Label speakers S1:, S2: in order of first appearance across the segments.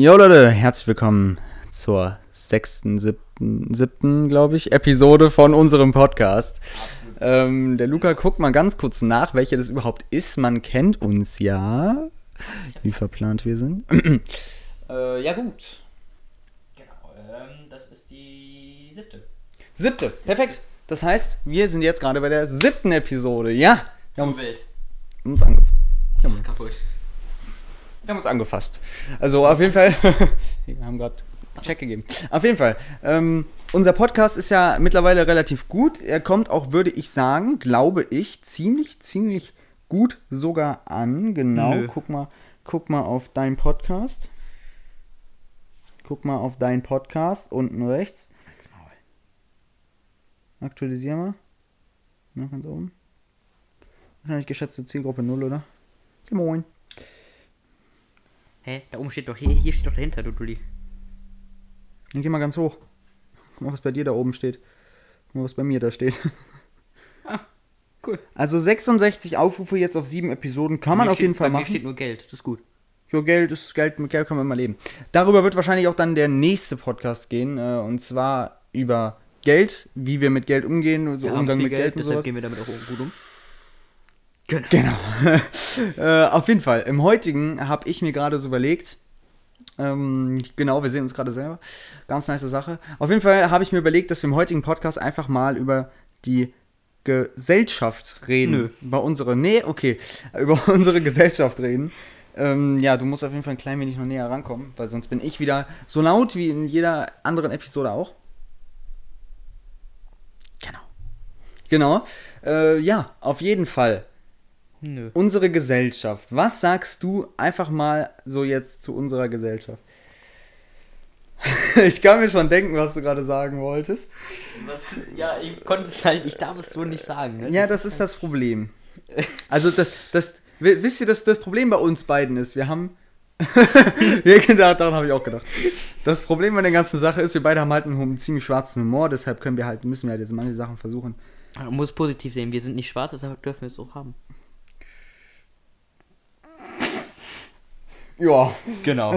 S1: Jo Leute, herzlich willkommen zur sechsten, siebten, siebten glaube ich, Episode von unserem Podcast. Ähm, der Luca guckt mal ganz kurz nach, welche das überhaupt ist. Man kennt uns ja, wie verplant wir sind. äh, ja gut.
S2: Genau, ähm, das ist die siebte.
S1: Siebte, perfekt. Das heißt, wir sind jetzt gerade bei der siebten Episode. Ja, wir haben uns,
S2: wild.
S1: uns angefasst.
S2: Kaputt.
S1: Wir haben uns angefasst. Also auf jeden Fall, wir haben gerade Check gegeben. Auf jeden Fall, ähm, unser Podcast ist ja mittlerweile relativ gut. Er kommt auch, würde ich sagen, glaube ich, ziemlich, ziemlich gut sogar an. Genau,
S2: Nö.
S1: guck mal, guck mal auf deinen Podcast. Guck mal auf deinen Podcast unten rechts. Aktualisier mal. Na, ganz oben. Wahrscheinlich geschätzte Zielgruppe 0, oder? Ja, moin.
S2: Hä? Da oben steht doch, hier, hier steht doch dahinter, du Dulli.
S1: Dann geh mal ganz hoch. Guck mal, was bei dir da oben steht. Guck mal, was bei mir da steht.
S2: Cool.
S1: Also 66 Aufrufe jetzt auf sieben Episoden kann man
S2: Mir
S1: auf jeden Fall
S2: bei Mir
S1: machen.
S2: steht nur Geld, das ist gut.
S1: Ja, Geld ist Geld, mit Geld kann man immer leben. Darüber wird wahrscheinlich auch dann der nächste Podcast gehen. Äh, und zwar über Geld, wie wir mit Geld umgehen, so
S2: Wir
S1: Umgang mit Geld, und
S2: deshalb
S1: sowas.
S2: gehen wir damit auch gut um.
S1: Genau. äh, auf jeden Fall. Im heutigen habe ich mir gerade so überlegt. Ähm, genau, wir sehen uns gerade selber. Ganz nice Sache. Auf jeden Fall habe ich mir überlegt, dass wir im heutigen Podcast einfach mal über die Gesellschaft reden.
S2: Nö.
S1: Über unsere. Nee, okay. Über unsere Gesellschaft reden. Ähm, ja, du musst auf jeden Fall ein klein wenig noch näher rankommen, weil sonst bin ich wieder so laut wie in jeder anderen Episode auch. Genau. Genau. Äh, ja, auf jeden Fall
S2: Nö.
S1: unsere Gesellschaft. Was sagst du einfach mal so jetzt zu unserer Gesellschaft? ich kann mir schon denken, was du gerade sagen wolltest.
S2: Was, ja, ich konnte es halt, ich darf es so nicht sagen. Ne?
S1: Ja, das ist das Problem. Also das, das, wi- wisst ihr, dass das Problem bei uns beiden ist? Wir haben, ja, daran habe ich auch gedacht. Das Problem bei der ganzen Sache ist, wir beide haben halt einen, ziemlich schwarzen Humor, deshalb können wir halt, müssen wir halt jetzt manche Sachen versuchen.
S2: Man muss positiv sehen, wir sind nicht schwarz, deshalb dürfen wir es auch haben.
S1: Ja,
S2: Genau.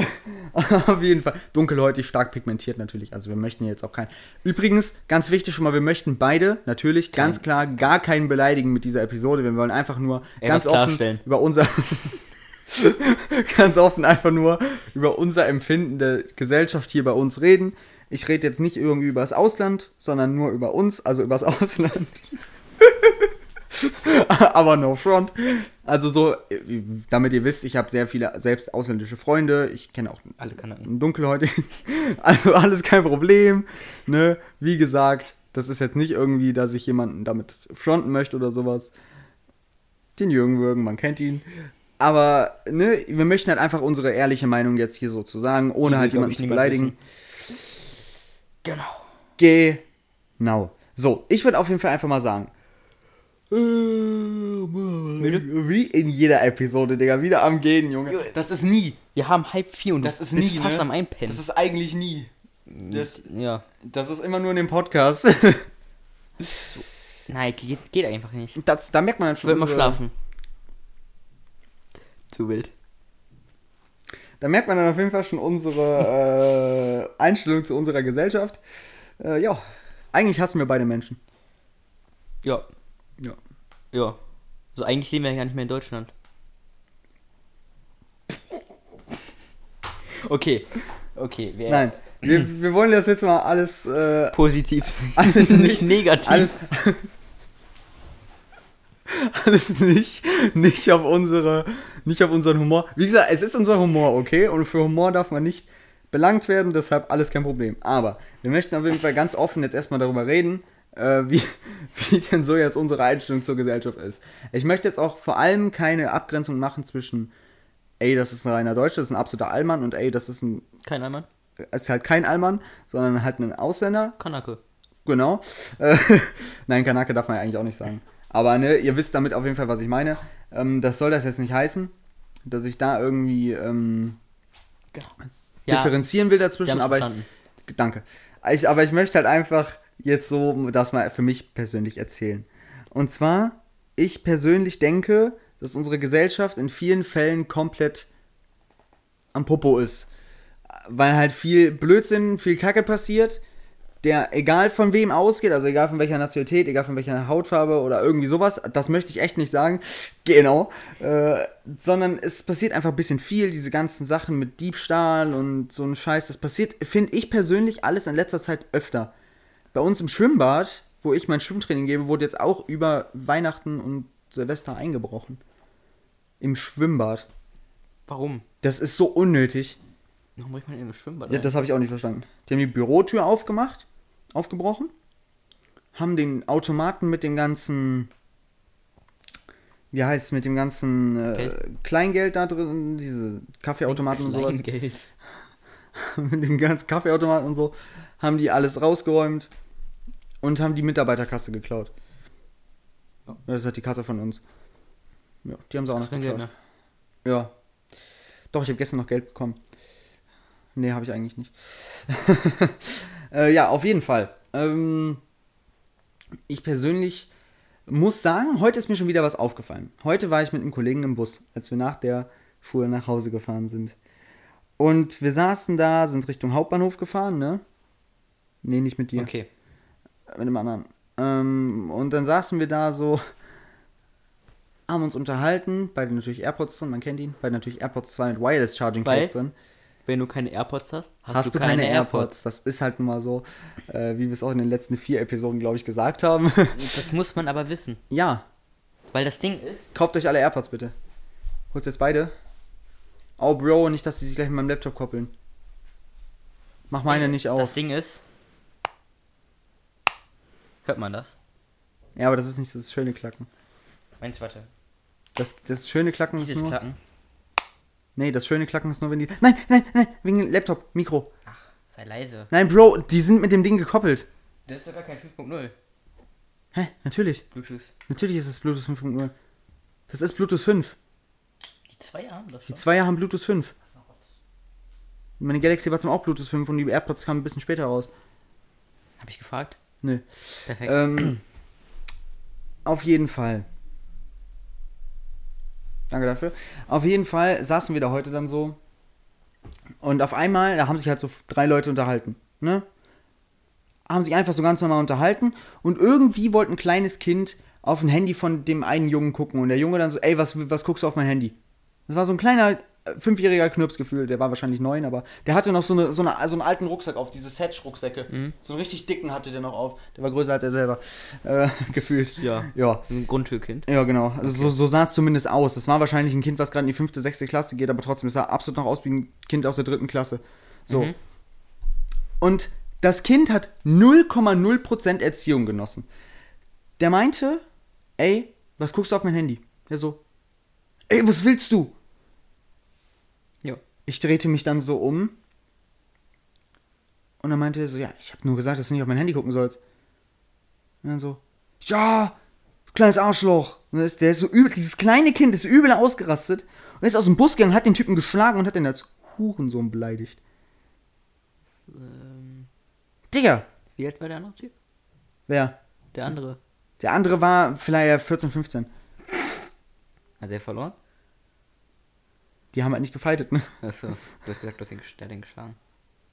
S1: Auf jeden Fall. Dunkelhäutig, stark pigmentiert natürlich. Also wir möchten jetzt auch keinen. Übrigens, ganz wichtig schon mal, wir möchten beide natürlich ganz klar gar keinen beleidigen mit dieser Episode. Wir wollen einfach nur
S2: Ey,
S1: ganz offen über unser ganz offen einfach nur über unser Empfinden der Gesellschaft hier bei uns reden. Ich rede jetzt nicht irgendwie über das Ausland, sondern nur über uns, also über das Ausland. Aber no front. Also so, damit ihr wisst, ich habe sehr viele selbst ausländische Freunde. Ich kenne auch
S2: Alle
S1: einen Dunkelhäutigen. Also alles kein Problem. Ne? Wie gesagt, das ist jetzt nicht irgendwie, dass ich jemanden damit fronten möchte oder sowas. Den Jürgen Würgen, man kennt ihn. Aber ne, wir möchten halt einfach unsere ehrliche Meinung jetzt hier so zu sagen, ohne
S2: Die
S1: halt jemanden zu beleidigen.
S2: Genau.
S1: Genau. So, ich würde auf jeden Fall einfach mal sagen. Wie in jeder Episode, Digga. Wieder am Gehen, Junge. Das ist nie.
S2: Wir haben halb vier und
S1: Das ist nie,
S2: fast
S1: ne?
S2: am Einpennen.
S1: Das ist eigentlich nie. Das,
S2: ja.
S1: das ist immer nur in dem Podcast.
S2: Nein, geht, geht einfach nicht.
S1: Das, da merkt man dann schon.
S2: Wird mal schlafen. Zu wild.
S1: Da merkt man dann auf jeden Fall schon unsere äh, Einstellung zu unserer Gesellschaft. Äh, ja, eigentlich hassen wir beide Menschen.
S2: Ja.
S1: Ja.
S2: Ja. So eigentlich leben wir ja gar nicht mehr in Deutschland. Okay. Okay. Wir
S1: Nein, wir, wir wollen das jetzt mal alles. Äh,
S2: Positiv sehen.
S1: Alles
S2: nicht
S1: nicht-
S2: negativ.
S1: alles, alles nicht, nicht auf unsere, nicht auf unseren Humor. Wie gesagt, es ist unser Humor, okay? Und für Humor darf man nicht belangt werden, deshalb alles kein Problem. Aber wir möchten auf jeden Fall ganz offen jetzt erstmal darüber reden, äh, wie, wie denn so jetzt unsere Einstellung zur Gesellschaft ist. Ich möchte jetzt auch vor allem keine Abgrenzung machen zwischen, ey, das ist ein reiner Deutscher, das ist ein absoluter Allmann und ey, das ist ein,
S2: Kein Einmal.
S1: ist halt kein Allmann, sondern halt ein Ausländer,
S2: Kanake.
S1: Genau. Äh, Nein, Kanake darf man ja eigentlich auch nicht sagen. Aber ne, ihr wisst damit auf jeden Fall, was ich meine. Ähm, das soll das jetzt nicht heißen, dass ich da irgendwie ähm,
S2: Genau.
S1: differenzieren will dazwischen. Aber ich, danke. Ich, aber ich möchte halt einfach jetzt so das mal für mich persönlich erzählen. Und zwar, ich persönlich denke, dass unsere Gesellschaft in vielen Fällen komplett am Popo ist. weil halt viel Blödsinn, viel Kacke passiert, der egal von wem ausgeht, also egal von welcher Nationalität, egal von welcher Hautfarbe oder irgendwie sowas, das möchte ich echt nicht sagen, genau, äh, sondern es passiert einfach ein bisschen viel, diese ganzen Sachen mit Diebstahl und so ein Scheiß, das passiert, finde ich persönlich, alles in letzter Zeit öfter. Bei uns im Schwimmbad, wo ich mein Schwimmtraining gebe, wurde jetzt auch über Weihnachten und Silvester eingebrochen. Im Schwimmbad.
S2: Warum?
S1: Das ist so unnötig.
S2: Warum bricht man in ein Schwimmbad
S1: Ja, das habe ich auch nicht verstanden. Die haben die Bürotür aufgemacht, aufgebrochen, haben den Automaten mit dem ganzen, wie heißt es, mit dem ganzen äh,
S2: Geld?
S1: Kleingeld da drin, diese Kaffeeautomaten und sowas,
S2: Kleingeld.
S1: mit dem ganzen Kaffeeautomaten und so, haben die alles rausgeräumt und haben die Mitarbeiterkasse geklaut. Das ist halt die Kasse von uns. Ja, die haben sie auch noch geklaut.
S2: Geld, ne?
S1: Ja. Doch, ich habe gestern noch Geld bekommen. Nee, habe ich eigentlich nicht. äh, ja, auf jeden Fall. Ähm, ich persönlich muss sagen, heute ist mir schon wieder was aufgefallen. Heute war ich mit einem Kollegen im Bus, als wir nach der Schule nach Hause gefahren sind. Und wir saßen da, sind Richtung Hauptbahnhof gefahren, ne? Nee, nicht mit dir
S2: Okay.
S1: mit dem anderen. Ähm, und dann saßen wir da so, haben uns unterhalten, beide natürlich AirPods drin, man kennt ihn, beide natürlich AirPods 2 mit Wireless Charging? Case drin.
S2: Wenn du keine AirPods hast, hast,
S1: Hast, du keine, AirPods. Das ist halt nun mal so, äh, wie wir es auch in den letzten vier Episoden, glaube ich, gesagt haben.
S2: Das muss man aber wissen.
S1: ja,
S2: Weil das Ding ist,
S1: kauft euch alle AirPods bitte. Holst jetzt beide? Oh, Bro, nicht, dass die sich gleich mit meinem Laptop koppeln. Mach meine nicht
S2: das
S1: auf.
S2: Ding ist. Hört man das?
S1: Ja, aber das ist nicht das schöne Klacken.
S2: Meins, warte.
S1: Das, das schöne Klacken ist
S2: Dieses
S1: nur...
S2: Klacken.
S1: Nee, das schöne Klacken ist nur, wenn die... Nein, nein, nein, wegen Laptop, Mikro.
S2: Ach, sei leise.
S1: Nein, Bro, die sind mit dem Ding gekoppelt.
S2: Das ist doch gar kein 5.0.
S1: Hä? Natürlich.
S2: Bluetooth.
S1: Natürlich ist es Bluetooth 5.0. Das ist Bluetooth 5.
S2: Die zwei haben das
S1: Die
S2: schon.
S1: Zweier haben Bluetooth 5. Meine Galaxy war zum auch Bluetooth 5 und die AirPods kamen ein bisschen später raus.
S2: Hab ich gefragt?
S1: Nö.
S2: Perfekt.
S1: Ähm, auf jeden Fall. Danke dafür. Auf jeden Fall saßen wir da heute dann so. Und auf einmal, da haben sich halt so drei Leute unterhalten. Ne? Haben sich einfach so ganz normal unterhalten. Und irgendwie wollte ein kleines Kind auf ein Handy von dem einen Jungen gucken. Und der Junge dann so, ey, was, was guckst du auf mein Handy? Das war so ein kleiner äh, fünfjähriger Knirpsgefühl, der war wahrscheinlich neun, aber der hatte noch so, eine, so, eine, so einen alten Rucksack auf, diese Setch-Rucksäcke. So einen richtig dicken hatte der noch auf. Der war größer als er selber. Äh, gefühlt.
S2: Ja.
S1: Ja.
S2: Ein Grundschulkind.
S1: Ja, genau. Also so, so sah es zumindest aus. Das war wahrscheinlich ein Kind, was gerade in die fünfte, sechste Klasse geht, aber trotzdem, es sah absolut noch aus wie ein Kind aus der dritten Klasse. So.
S2: Mhm.
S1: Und das Kind hat 0,0% Erziehung genossen. Der meinte, ey, was guckst du auf mein Handy? Der so, ey, was willst du?
S2: Ja.
S1: Ich drehte mich dann so um. Und dann meinte er so, ja, ich habe nur gesagt, dass du nicht auf mein Handy gucken sollst. Und dann so, ja, du kleines Arschloch. Und dann ist, der ist so übel, dieses kleine Kind ist übel ausgerastet. Und ist aus dem Bus gegangen, hat den Typen geschlagen und hat den als Hurensohn beleidigt.
S2: Ähm,
S1: Digga,
S2: wie alt war der andere Typ?
S1: wer?
S2: Der andere.
S1: Der andere war vielleicht 14, 15.
S2: Hat der verloren?
S1: Die haben halt nicht gefightet, ne?
S2: Achso, du hast gesagt, du hast ihn, ges- der hat ihn geschlagen.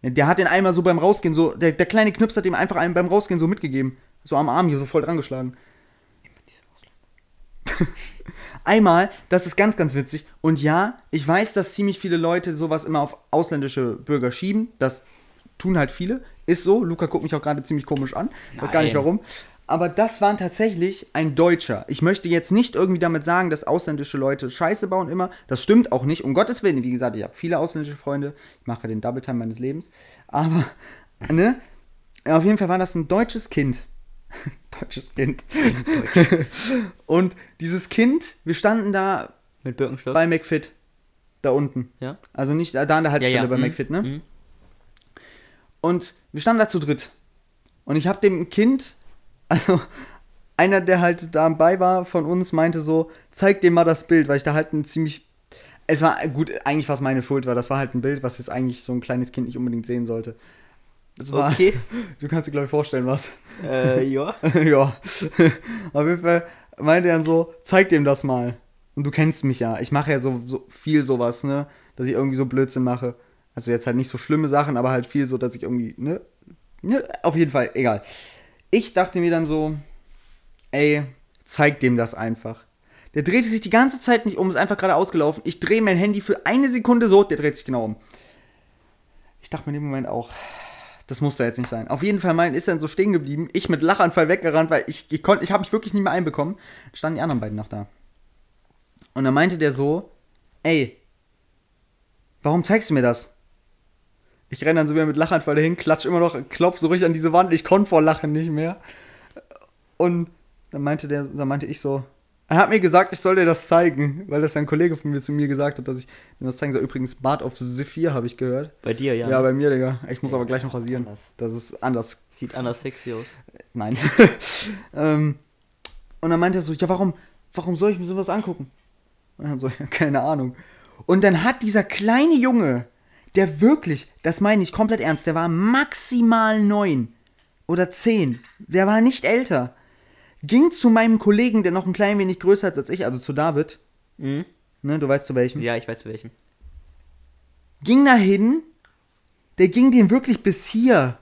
S1: Der hat den einmal so beim Rausgehen so, der, der kleine Knips hat ihm einfach einen beim Rausgehen so mitgegeben. So am Arm hier so voll dran geschlagen. Einmal, das ist ganz, ganz witzig. Und ja, ich weiß, dass ziemlich viele Leute sowas immer auf ausländische Bürger schieben. Das tun halt viele. Ist so. Luca guckt mich auch gerade ziemlich komisch an. Weiß gar nicht
S2: Nein.
S1: warum. Aber das war tatsächlich ein Deutscher. Ich möchte jetzt nicht irgendwie damit sagen, dass ausländische Leute Scheiße bauen immer. Das stimmt auch nicht. Um Gottes Willen. Wie gesagt, ich habe viele ausländische Freunde. Ich mache den Double Time meines Lebens. Aber, ne? Auf jeden Fall war das ein deutsches Kind. deutsches Kind. Und dieses Kind, wir standen da
S2: Mit Birkenstock?
S1: bei McFit. Da unten.
S2: ja?
S1: Also nicht da an der Haltestelle bei
S2: mhm,
S1: McFit, ne?
S2: mhm.
S1: Und wir standen da zu dritt. Und ich habe dem Kind, also einer, der halt dabei war von uns, meinte so, zeig dem mal das Bild, weil ich da halt ein ziemlich. Es war gut, eigentlich was meine Schuld war. Das war halt ein Bild, was jetzt eigentlich so ein kleines Kind nicht unbedingt sehen sollte. Das war,
S2: Okay.
S1: Du kannst dir, glaube ich, vorstellen, was.
S2: Äh, ja.
S1: ja. Auf jeden Fall meinte er dann so, zeig dem das mal. Und du kennst mich ja. Ich mache ja so, so viel sowas, ne? Dass ich irgendwie so Blödsinn mache. Also jetzt halt nicht so schlimme Sachen, aber halt viel so, dass ich irgendwie, ne? ne? Auf jeden Fall, egal. Ich dachte mir dann so, ey, zeig dem das einfach. Der drehte sich die ganze Zeit nicht um, ist einfach gerade ausgelaufen. Ich drehe mein Handy für eine Sekunde so, der dreht sich genau um. Ich dachte mir in dem Moment auch, das muss da jetzt nicht sein. Auf jeden Fall mein ist dann so stehen geblieben. Ich mit Lachanfall weggerannt, weil ich, ich ich habe mich wirklich nicht mehr einbekommen. Standen die anderen beiden noch da. Und dann meinte der so, ey, warum zeigst du mir das? Ich renne dann so wieder mit Lachanfall dahin, klatsch immer noch, klopf so richtig an diese Wand. Ich konnte vor Lachen nicht mehr. Und dann meinte der, dann meinte ich so, er hat mir gesagt, ich soll dir das zeigen, weil das ein Kollege von mir zu mir gesagt hat, dass ich mir das zeigen soll. Übrigens, Bart of Zephyr habe ich gehört.
S2: Bei dir, ja.
S1: Ja, bei mir, Digga. Ich muss
S2: Ja,
S1: aber gleich noch rasieren.
S2: anders.
S1: Das ist anders.
S2: Sieht anders sexy aus.
S1: Nein. ähm, und dann meinte er so, ja, warum, warum soll ich mir sowas angucken? Und dann so, ja, keine Ahnung. Und dann hat dieser kleine Junge, der wirklich, das meine ich komplett ernst, der war maximal neun oder zehn. Der war nicht älter. Ging zu meinem Kollegen, der noch ein klein wenig größer ist als ich, also zu David.
S2: Mhm.
S1: Ne, du weißt zu welchem.
S2: Ja, ich weiß zu welchem.
S1: ging dahin, der ging dem wirklich bis hier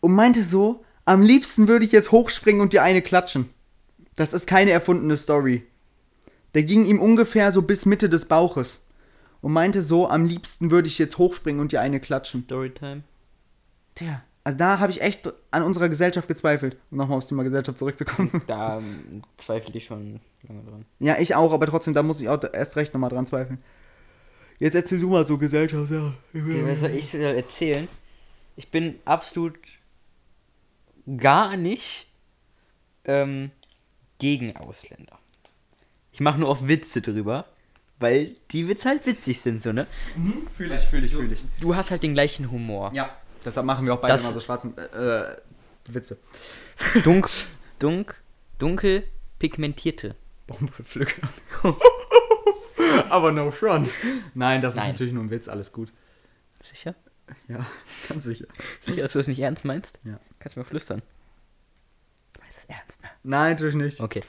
S1: und meinte so, am liebsten würde ich jetzt hochspringen und dir eine klatschen. Das ist keine erfundene Story. Der ging ihm ungefähr so bis Mitte des Bauches und meinte so, am liebsten würde ich jetzt hochspringen und dir eine klatschen.
S2: Storytime.
S1: Tja, also da habe ich echt an unserer Gesellschaft gezweifelt, um nochmal aufs Thema Gesellschaft zurückzukommen.
S2: Da ähm, zweifle ich schon lange dran.
S1: ja, ich auch, aber trotzdem, da muss ich auch erst recht nochmal dran zweifeln. Jetzt erzähl du mal so Gesellschaft, ja.
S2: Ja, was soll ich erzählen? Ich bin absolut gar nicht ähm, gegen Ausländer. Ich mache nur auch Witze drüber, weil die Witze halt witzig sind, so, ne?
S1: Fühle ich, fühle ich, fühle ich.
S2: Du hast halt den gleichen Humor.
S1: Ja, deshalb machen wir auch beide
S2: Das-
S1: immer so schwarzen äh, Witze.
S2: Dunk, dunk, dunkel, pigmentierte.
S1: Bombenpflücker. Aber no front. Nein, das ist
S2: Nein.
S1: natürlich nur ein Witz, alles gut.
S2: Sicher?
S1: Ja, ganz sicher.
S2: Sicher, dass du das nicht ernst meinst?
S1: Ja.
S2: Kannst du mal flüstern. Du meinst das ernst, ne?
S1: Nein, natürlich nicht.
S2: Okay.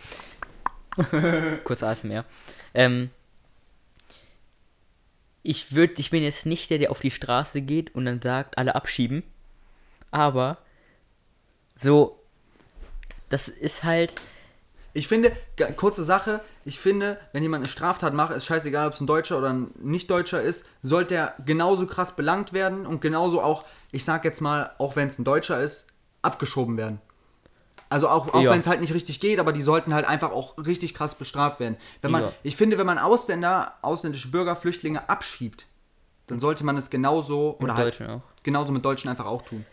S2: Kurz ASMR. Ähm, ich, würd, ich bin jetzt nicht der, der auf die Straße geht und dann sagt, alle abschieben. Aber so, das ist halt,
S1: Ich finde, kurze Sache, ich finde, wenn jemand eine Straftat macht, ist scheißegal, ob es ein Deutscher oder ein Nicht-Deutscher ist, sollte er genauso krass belangt werden und genauso auch, ich sag jetzt mal, auch wenn es ein Deutscher ist, abgeschoben werden. Also auch, auch
S2: Ja.
S1: wenn es halt nicht richtig geht, aber die sollten halt einfach auch richtig krass bestraft werden. Wenn man,
S2: Ja.
S1: Ich finde, wenn man Ausländer, ausländische Bürger, Flüchtlinge abschiebt, dann sollte man es genauso
S2: mit
S1: oder halt
S2: Deutschen auch.
S1: genauso mit Deutschen einfach auch tun.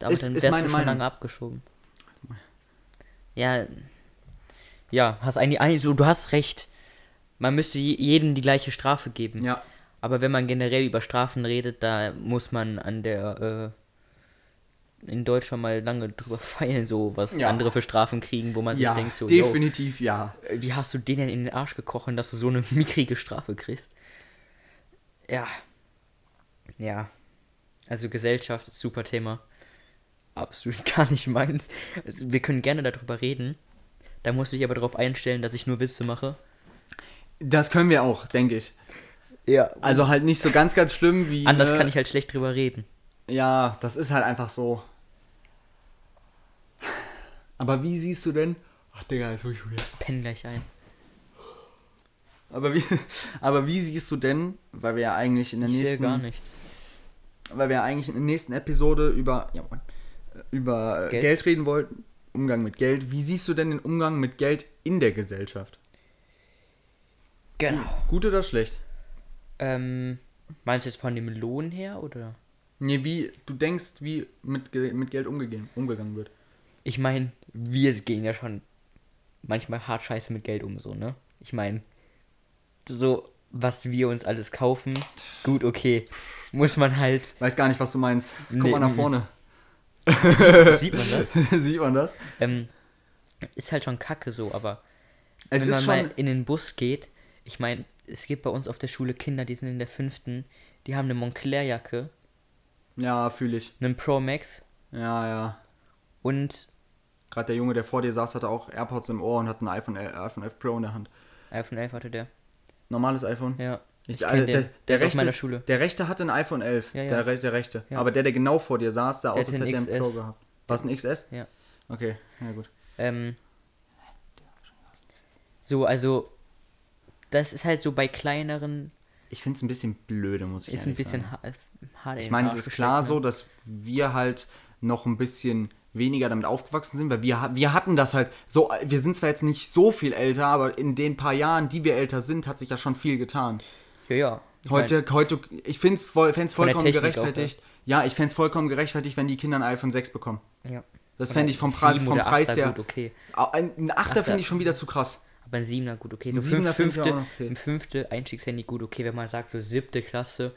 S2: Aber
S1: Ist-
S2: dann
S1: ist meine
S2: schon lange abgeschoben. Ja, ja, hast eigentlich, eigentlich so, du hast recht. Man müsste je- jedem die gleiche Strafe geben.
S1: Ja.
S2: Aber wenn man generell über Strafen redet, da muss man an der äh, in Deutschland mal lange drüber feilen, so was
S1: Ja.
S2: andere für Strafen kriegen, wo man
S1: Ja,
S2: sich denkt, so,
S1: definitiv ja.
S2: äh, wie hast du den denn in den Arsch gekrochen, dass du so eine mickrige Strafe kriegst? Ja. Ja. Also Gesellschaft ist super Thema. Absolut gar nicht meins. Also wir können gerne darüber reden. Da musst du dich aber darauf einstellen, dass ich nur Witze mache.
S1: Das können wir auch, denke ich.
S2: Ja.
S1: Also halt nicht so ganz, ganz schlimm wie.
S2: Anders
S1: ne,
S2: kann ich halt schlecht drüber reden.
S1: Ja, das ist halt einfach so. Aber wie siehst du denn. Ach, Digga, jetzt hol ich wieder.
S2: Penn gleich ein.
S1: Aber wie, aber wie siehst du denn, weil wir ja eigentlich in der
S2: Ich sehe
S1: nächsten.
S2: gar nichts.
S1: Weil wir ja eigentlich in der nächsten Episode über. Ja, über Geld.
S2: Geld.
S1: Reden wollten. Umgang mit Geld. Wie siehst du denn den Umgang mit Geld in der Gesellschaft?
S2: Genau.
S1: Gut oder schlecht?
S2: Ähm, meinst du jetzt von dem Lohn her oder?
S1: Nee, wie du denkst, wie mit, mit Geld umgegangen, umgegangen wird.
S2: Ich meine, wir gehen ja schon manchmal hart scheiße mit Geld um, so, ne? Ich meine, so, was wir uns alles kaufen, gut, okay. Muss man halt.
S1: Weiß gar nicht, was du meinst. Guck
S2: Nee,
S1: mal nach
S2: mhm.
S1: vorne.
S2: Sieht man das?
S1: Sieht man das?
S2: Ähm, ist halt schon kacke so, aber
S1: Es
S2: wenn man mal in den Bus geht, ich meine, es gibt bei uns auf der Schule Kinder, die sind in der fünften, die haben eine Montclair-Jacke,
S1: Ja, fühle ich.
S2: einen Pro Max
S1: Ja, ja.
S2: und
S1: Gerade der Junge, der vor dir saß, hatte auch AirPods im Ohr und hat ein iPhone, 11 iPhone 11 Pro in der Hand.
S2: iPhone 11 hatte der.
S1: Normales iPhone?
S2: Ja.
S1: Ich,
S2: kenn
S1: also, der,
S2: Der
S1: der,
S2: ist
S1: rechte,
S2: meiner Schule.
S1: der rechte hatte ein iPhone 11.
S2: Ja, ja.
S1: Der, der rechte.
S2: Ja.
S1: Aber der, der genau vor dir saß, sah
S2: Der
S1: aus, als hätte er
S2: ein
S1: Pro gehabt. War es ein XS?
S2: Ja.
S1: Okay, ja gut.
S2: Ähm, so, also, das ist halt so bei kleineren,
S1: Ich finde es ein bisschen blöde, muss ich
S2: ist ein
S1: ehrlich
S2: bisschen
S1: sagen.
S2: ha- hart.
S1: Ich
S2: in
S1: meine, es ist klar
S2: gesteckt,
S1: so, dass wir halt noch ein bisschen weniger damit aufgewachsen sind, weil wir, wir hatten das halt so, wir sind zwar jetzt nicht so viel älter, aber in den paar Jahren, die wir älter sind, hat sich ja schon viel getan.
S2: Ja, ja. Ich
S1: Heute, heute, ich finde es voll, vollkommen gerechtfertigt. Ja, ich fände es vollkommen gerechtfertigt, wenn die Kinder ein iPhone 6 bekommen.
S2: mein, ja.
S1: Das fände ich vom, Pre vom Preis
S2: Achter
S1: her.
S2: Gut, okay.
S1: Ein, ein Achter finde ich schon wieder zu krass.
S2: Aber ein Siebener gut, okay.
S1: Ein
S2: So
S1: Siebener finde ich
S2: fünfte,
S1: auch okay.
S2: ein fünfte Einstiegshandy gut, okay, wenn man sagt, so siebte Klasse,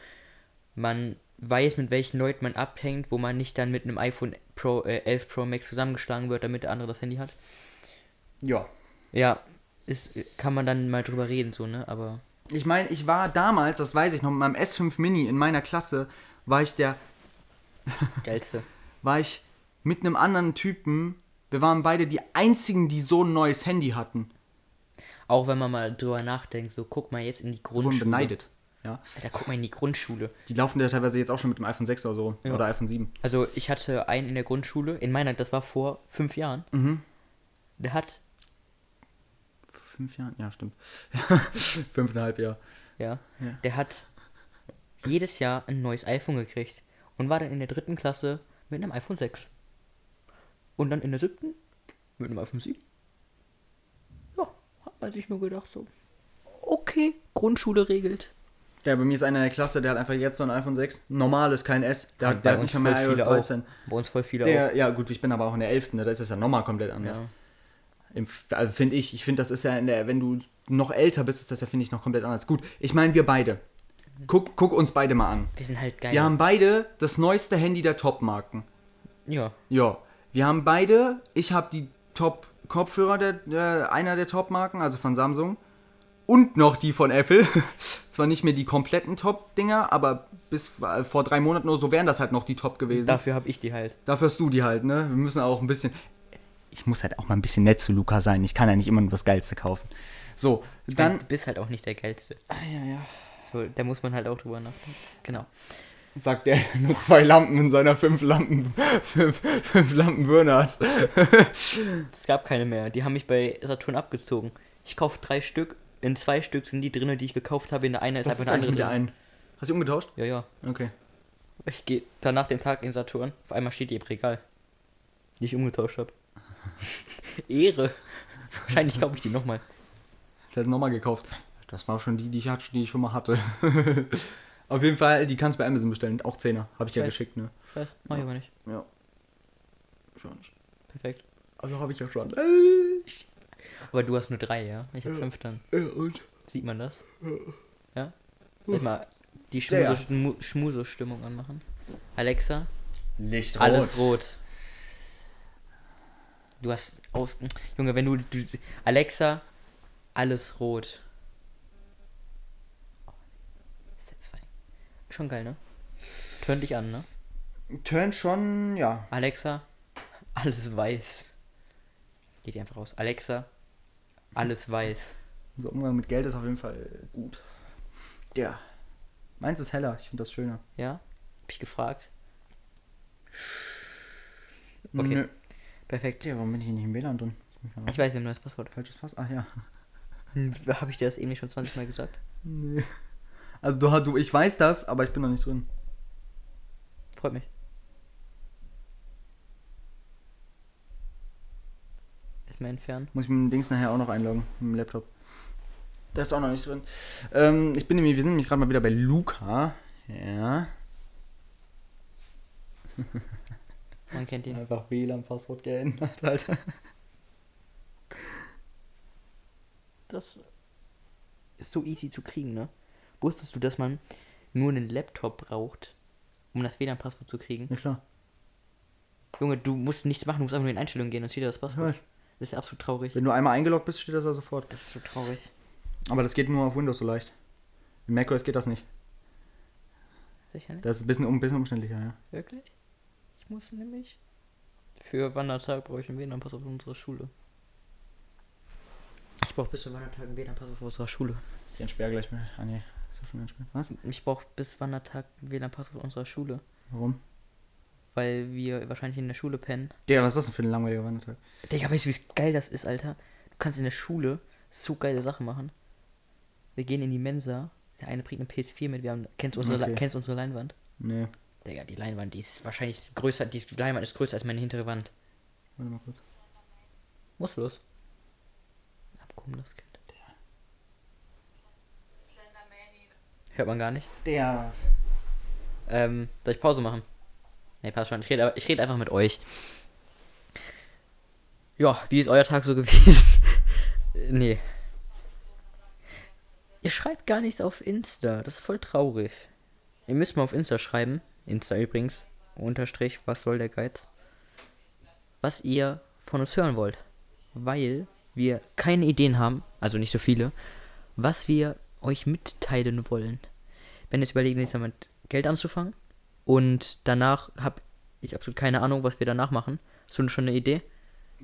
S2: man weiß, mit welchen Leuten man abhängt, wo man nicht dann mit einem iPhone Pro, äh, 11 Pro Max zusammengeschlagen wird, damit der andere das Handy hat.
S1: Ja.
S2: Ja, ist, kann man dann mal drüber reden, so, ne? Aber
S1: Ich meine, ich war damals, das weiß ich noch, mit meinem S5 Mini in meiner Klasse, war ich der,
S2: geilste.
S1: war ich mit einem anderen Typen, wir waren beide die einzigen, die so ein neues Handy hatten.
S2: Auch wenn man mal drüber nachdenkt, so guck mal jetzt in die
S1: Wir wurden
S2: Grundschule.
S1: beneidet. Ja.
S2: Alter, guck mal in die Grundschule.
S1: Die laufen ja teilweise jetzt auch schon mit dem iPhone 6 oder so.
S2: Ja.
S1: Oder iPhone 7.
S2: Also ich hatte einen in der Grundschule, in meiner, das war vor fünf Jahren.
S1: Mhm.
S2: Der hat,
S1: Vor fünf Jahren? Ja, stimmt. Fünfeinhalb Jahre.
S2: ja,
S1: Ja.
S2: der hat jedes Jahr ein neues iPhone gekriegt und war dann in der dritten Klasse mit einem iPhone 6. Und dann in der siebten mit einem iPhone 7. Ja, hat man sich nur gedacht so, okay, Grundschule regelt.
S1: Ja, bei mir ist einer in der Klasse, der hat einfach jetzt so ein iPhone 6. Normales, kein S. Der, hat, der hat nicht mehr, iOS
S2: viele
S1: 13.
S2: Bei uns voll viele
S1: Der, ja, gut, ich bin aber auch in der 11. Ne? Da ist es ja nochmal komplett
S2: auch.
S1: anders.
S2: Ja.
S1: Im, also finde ich, ich finde, das ist ja in der, wenn du noch älter bist, ist das ja, finde ich, noch komplett anders. Gut, ich meine, wir beide. Guck, guck uns beide mal an.
S2: Wir sind halt geil.
S1: Wir haben beide das neueste Handy der Top-Marken.
S2: ja.
S1: Ja. Wir haben beide, ich habe die Top-Kopfhörer, der, der, einer der Top-Marken, also von Samsung. Und noch die von Apple. Zwar nicht mehr die kompletten Top-Dinger, aber bis äh, vor drei Monaten oder so wären das halt noch die Top gewesen.
S2: Dafür habe ich die halt.
S1: Dafür hast du die halt, ne? Wir müssen auch ein bisschen. Ich muss halt auch mal ein bisschen nett zu Luca sein. Ich kann ja nicht immer nur das Geilste kaufen. So,
S2: Dann
S1: dann.
S2: du bist halt auch nicht der geilste.
S1: Ah, ja, ja.
S2: So, da muss man halt auch drüber nachdenken. Genau.
S1: Sagt der nur zwei Lampen in seiner fünf Lampen. fünf, fünf Lampen Birne hat.
S2: Es gab keine mehr. Die haben mich bei Saturn abgezogen. Ich kaufe drei Stück. In zwei Stück sind die drin, die ich gekauft habe. In der einen ist
S1: Was
S2: einfach
S1: ist
S2: eine
S1: mit
S2: andere
S1: der
S2: drin.
S1: einen? Hast du umgetauscht?
S2: Ja, ja.
S1: Okay.
S2: Ich gehe danach den Tag in Saturn. Auf einmal steht die im Regal. Die ich umgetauscht habe. Ehre. Wahrscheinlich kaufe ich die nochmal.
S1: Der hat nochmal gekauft. Das war schon die, die ich, hatte, die ich schon mal hatte. Auf jeden Fall, die kannst du bei Amazon bestellen. Auch 10er. Habe ich ja geschickt, ne?
S2: Ich weiß, mach ich aber nicht.
S1: Ja. Schon nicht.
S2: Perfekt.
S1: Also habe ich ja schon.
S2: Aber du hast nur drei, ja? Ich habe fünf dann.
S1: Äh, und?
S2: Sieht man das? Ja? Ich mal die
S1: Ja, ja.
S2: Schmuse-Stimmung anmachen? Alexa,
S1: Licht
S2: alles rot. Du hast aus. Junge, wenn du, du. Alexa, alles rot. Oh. Schon geil, ne? Turn dich an, ne?
S1: Turn schon, ja.
S2: Alexa, alles weiß. Geht die einfach raus. Alexa, alles weiß.
S1: Unser Umgang mit Geld ist auf jeden Fall gut. Ja. Meins ist heller, ich finde das schöner.
S2: Ja? Hab ich gefragt. Okay.
S1: Nö.
S2: Perfekt.
S1: Ja, warum bin ich nicht im WLAN drin?
S2: Ich weiß, wir haben ein neues Passwort.
S1: Falsches Pass? Ach ja.
S2: Hm, Habe ich dir das eben nicht schon 20 Mal gesagt?
S1: Nee. Also du, du, ich weiß das, aber ich bin noch nicht drin.
S2: Freut mich. Erstmal entfernen.
S1: Muss ich mit dem Dings nachher auch noch einloggen, mit dem Laptop. Da ist auch noch nicht drin. Ähm, ich bin nämlich, wir sind nämlich gerade mal wieder bei Luca. Ja.
S2: Man kennt ihn.
S1: Einfach WLAN-Passwort geändert, Alter.
S2: Das ist so easy zu kriegen, ne? Wusstest du, dass man nur einen Laptop braucht, um das WLAN-Passwort zu kriegen?
S1: Ja klar.
S2: Junge, du musst nichts machen, du musst einfach nur in Einstellungen gehen und steht da das Passwort. Das ist absolut traurig.
S1: Wenn du einmal eingeloggt bist, steht das da sofort.
S2: Das ist so traurig.
S1: Aber das geht nur auf Windows so leicht. In macOS geht das nicht.
S2: Sicher nicht?
S1: Das ist ein bisschen, um- ein bisschen umständlicher, ja.
S2: Wirklich? Ich muss nämlich. Für Wandertag brauche ich einen WLAN-Passwort für unsere Schule. Ich brauche bis zu Wandertag einen WLAN-Passwort für unsere Schule.
S1: Ich entsperre gleich mal. Ah, nee. Ist doch schon spät. Was?
S2: Ich brauche bis Wandertag WLAN-Passwort unserer Schule.
S1: Warum?
S2: Weil wir wahrscheinlich in der Schule pennen.
S1: Digga, was ist das denn für ein langweiliger Wandertag?
S2: Digga, weißt du, wie geil das ist, Alter? Du kannst in der Schule so geile Sachen machen. Wir gehen in die Mensa. Der eine bringt eine PS4 mit. Wir haben, kennst, du unsere,
S1: Okay.
S2: kennst du unsere Leinwand?
S1: Nee.
S2: Digga, die Leinwand, die ist wahrscheinlich größer. Die Leinwand ist größer als meine hintere Wand.
S1: Warte mal kurz.
S2: Muss los. Abkommen, das Kind. Hört man gar nicht.
S1: Der.
S2: Ähm, soll ich Pause machen? Nee, passt schon. Ich rede, rede einfach mit euch. Ja, wie ist euer Tag so gewesen? nee. Ihr schreibt gar nichts auf Insta. Das ist voll traurig. Ihr müsst mal auf Insta schreiben. Insta übrigens. Unterstrich, was soll der Geiz? Was ihr von uns hören wollt. Weil wir keine Ideen haben, also nicht so viele, was wir euch mitteilen wollen. Wenn jetzt überlegen, jetzt damit Geld anzufangen und danach habe ich absolut keine Ahnung, was wir danach machen. Hast du schon eine Idee?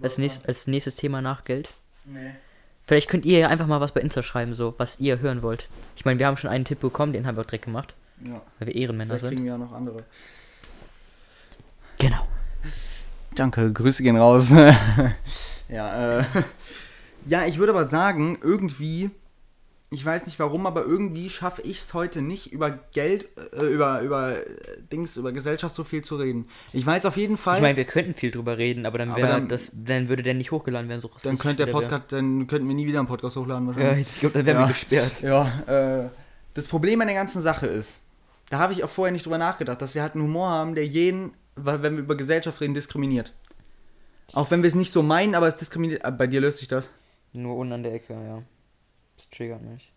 S2: Als, nächst, als nächstes Thema nach Geld?
S1: Nee.
S2: Vielleicht könnt ihr ja einfach mal was bei Insta schreiben, so, was ihr hören wollt. Ich meine, wir haben schon einen Tipp bekommen, den haben wir auch direkt gemacht,
S1: Ja.
S2: weil wir Ehrenmänner
S1: Vielleicht kriegen
S2: sind.
S1: wir ja noch andere.
S2: Genau.
S1: Danke, Grüße gehen raus. ja, äh. Ja, ich würde aber sagen, irgendwie, ich weiß nicht warum, aber irgendwie schaffe ich es heute nicht, über Geld, äh, über, über äh, Dings, über Gesellschaft so viel zu reden. Ich weiß auf jeden Fall,
S2: Ich meine, wir könnten viel drüber reden, aber dann,
S1: Aber dann-
S2: das, dann würde der nicht hochgeladen werden. So
S1: dann könnte der
S2: wär.
S1: Podcast, dann könnten wir nie wieder einen Podcast hochladen
S2: Ja,
S1: wahrscheinlich.
S2: ich glaube, dann wären
S1: Ja.
S2: wir gesperrt.
S1: Ja, äh, das Problem an der ganzen Sache ist, da habe ich auch vorher nicht drüber nachgedacht, dass wir halt einen Humor haben, der jeden, weil- wenn wir über Gesellschaft reden, diskriminiert. Auch wenn wir es nicht so meinen, aber es diskriminiert. äh, Bei dir löst sich das.
S2: Nur unten an der Ecke, ja. Das triggert mich.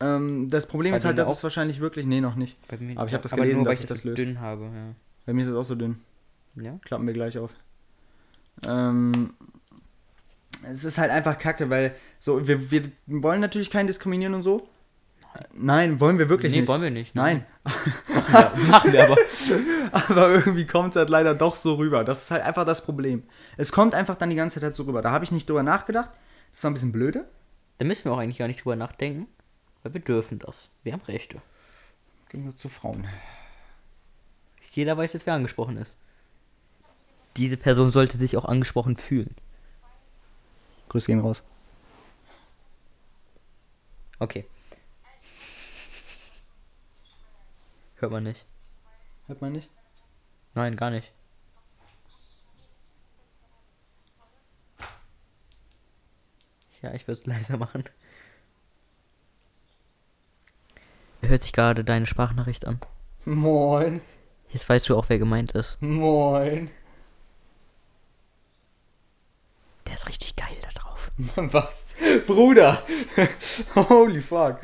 S1: Ähm, das Problem
S2: Bei
S1: ist halt, dass es wahrscheinlich wirklich. Nee, noch nicht.
S2: Bei mir,
S1: Aber ich hab das gelesen,
S2: nur,
S1: dass
S2: ich
S1: das
S2: so
S1: löst.
S2: dünn habe, ja.
S1: Bei mir ist es auch so dünn.
S2: Ja?
S1: Klappen wir gleich auf. Ähm, es ist halt einfach kacke, weil so, wir, wir wollen natürlich keinen diskriminieren und so. Nein, wollen wir wirklich
S2: nee,
S1: nicht.
S2: wollen wir nicht.
S1: Nein.
S2: Ja, machen wir aber.
S1: Aber irgendwie kommt es halt leider doch so rüber. Das ist halt einfach das Problem. Es kommt einfach dann die ganze Zeit so rüber. Da habe ich nicht drüber nachgedacht. Das war ein bisschen blöde.
S2: Da müssen wir auch eigentlich gar nicht drüber nachdenken, weil wir dürfen das. Wir haben Rechte.
S1: Ging nur zu Frauen.
S2: Jeder weiß jetzt, wer angesprochen ist. Diese Person sollte sich auch angesprochen fühlen.
S1: Grüße gehen raus.
S2: Okay. Hört man nicht.
S1: Hört man nicht?
S2: Nein, gar nicht. Ja, ich würde es leiser machen. Er hört sich gerade deine Sprachnachricht an.
S1: Moin.
S2: Jetzt weißt du auch, wer gemeint ist.
S1: Moin.
S2: Der ist richtig geil da drauf.
S1: Was? Bruder. Holy fuck.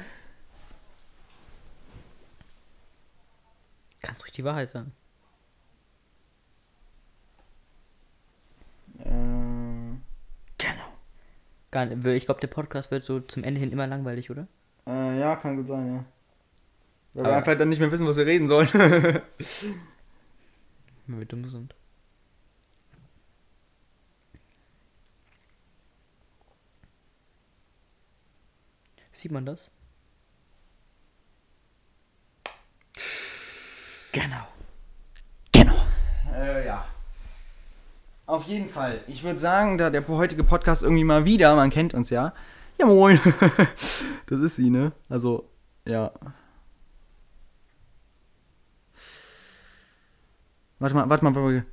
S2: Kannst ruhig die Wahrheit sagen.
S1: Äh,
S2: Genau. Gar nicht, ich glaube, der Podcast wird so zum Ende hin immer langweilig, oder?
S1: äh, ja, kann gut sein, ja. Weil wir einfach dann nicht mehr wissen, was wir reden sollen.
S2: Wenn wir dumm sind. Sieht man das? Genau. Genau.
S1: Äh, ja. Auf jeden Fall. Ich würde sagen, da der heutige Podcast irgendwie mal wieder, man kennt uns ja. Ja, moin. das ist sie, ne? Also, ja. Warte mal, warte mal, warte mal.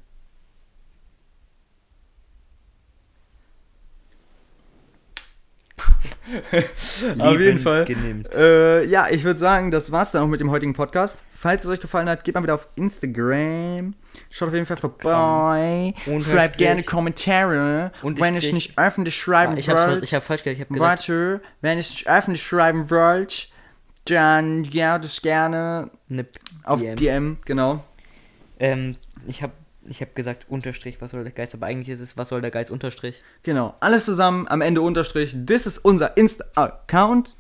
S1: Auf jeden Fall. Äh, ja, ich würde sagen, das war's dann auch mit dem heutigen Podcast. Falls es euch gefallen hat, geht mal wieder auf Instagram. Schaut auf jeden Fall vorbei. Schreibt gerne Kommentare.
S2: Unterstrich.
S1: Wenn ich nicht öffentlich schreiben
S2: Ah, ich,
S1: wollt.
S2: ich hab falsch gesagt. Ich hab gesagt,
S1: Warte, wenn ich nicht öffentlich schreiben wollt, dann ja, das gerne
S2: ne
S1: auf
S2: DM.
S1: DM, genau.
S2: Ähm, ich hab, ich hab gesagt Unterstrich, was soll der Geist, aber eigentlich ist es, was soll der Geist Unterstrich.
S1: Genau. Alles zusammen am Ende Unterstrich. Das ist unser Insta-Account.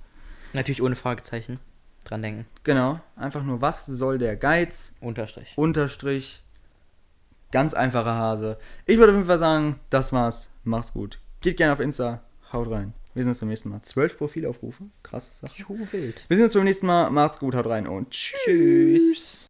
S2: Natürlich ohne Fragezeichen. Dran denken.
S1: Genau. Einfach nur, was soll der Geiz?
S2: Unterstrich.
S1: Unterstrich. Ganz einfacher Hase. Ich würde auf jeden Fall sagen, das war's. Macht's gut. Geht gerne auf Insta. Haut rein. Wir sehen uns beim nächsten Mal. Zwölf Profilaufrufe. Krasse Sache.
S2: Zu wild.
S1: Wir sehen uns beim nächsten Mal. Macht's gut, haut rein und tschüss.
S2: Tschüss.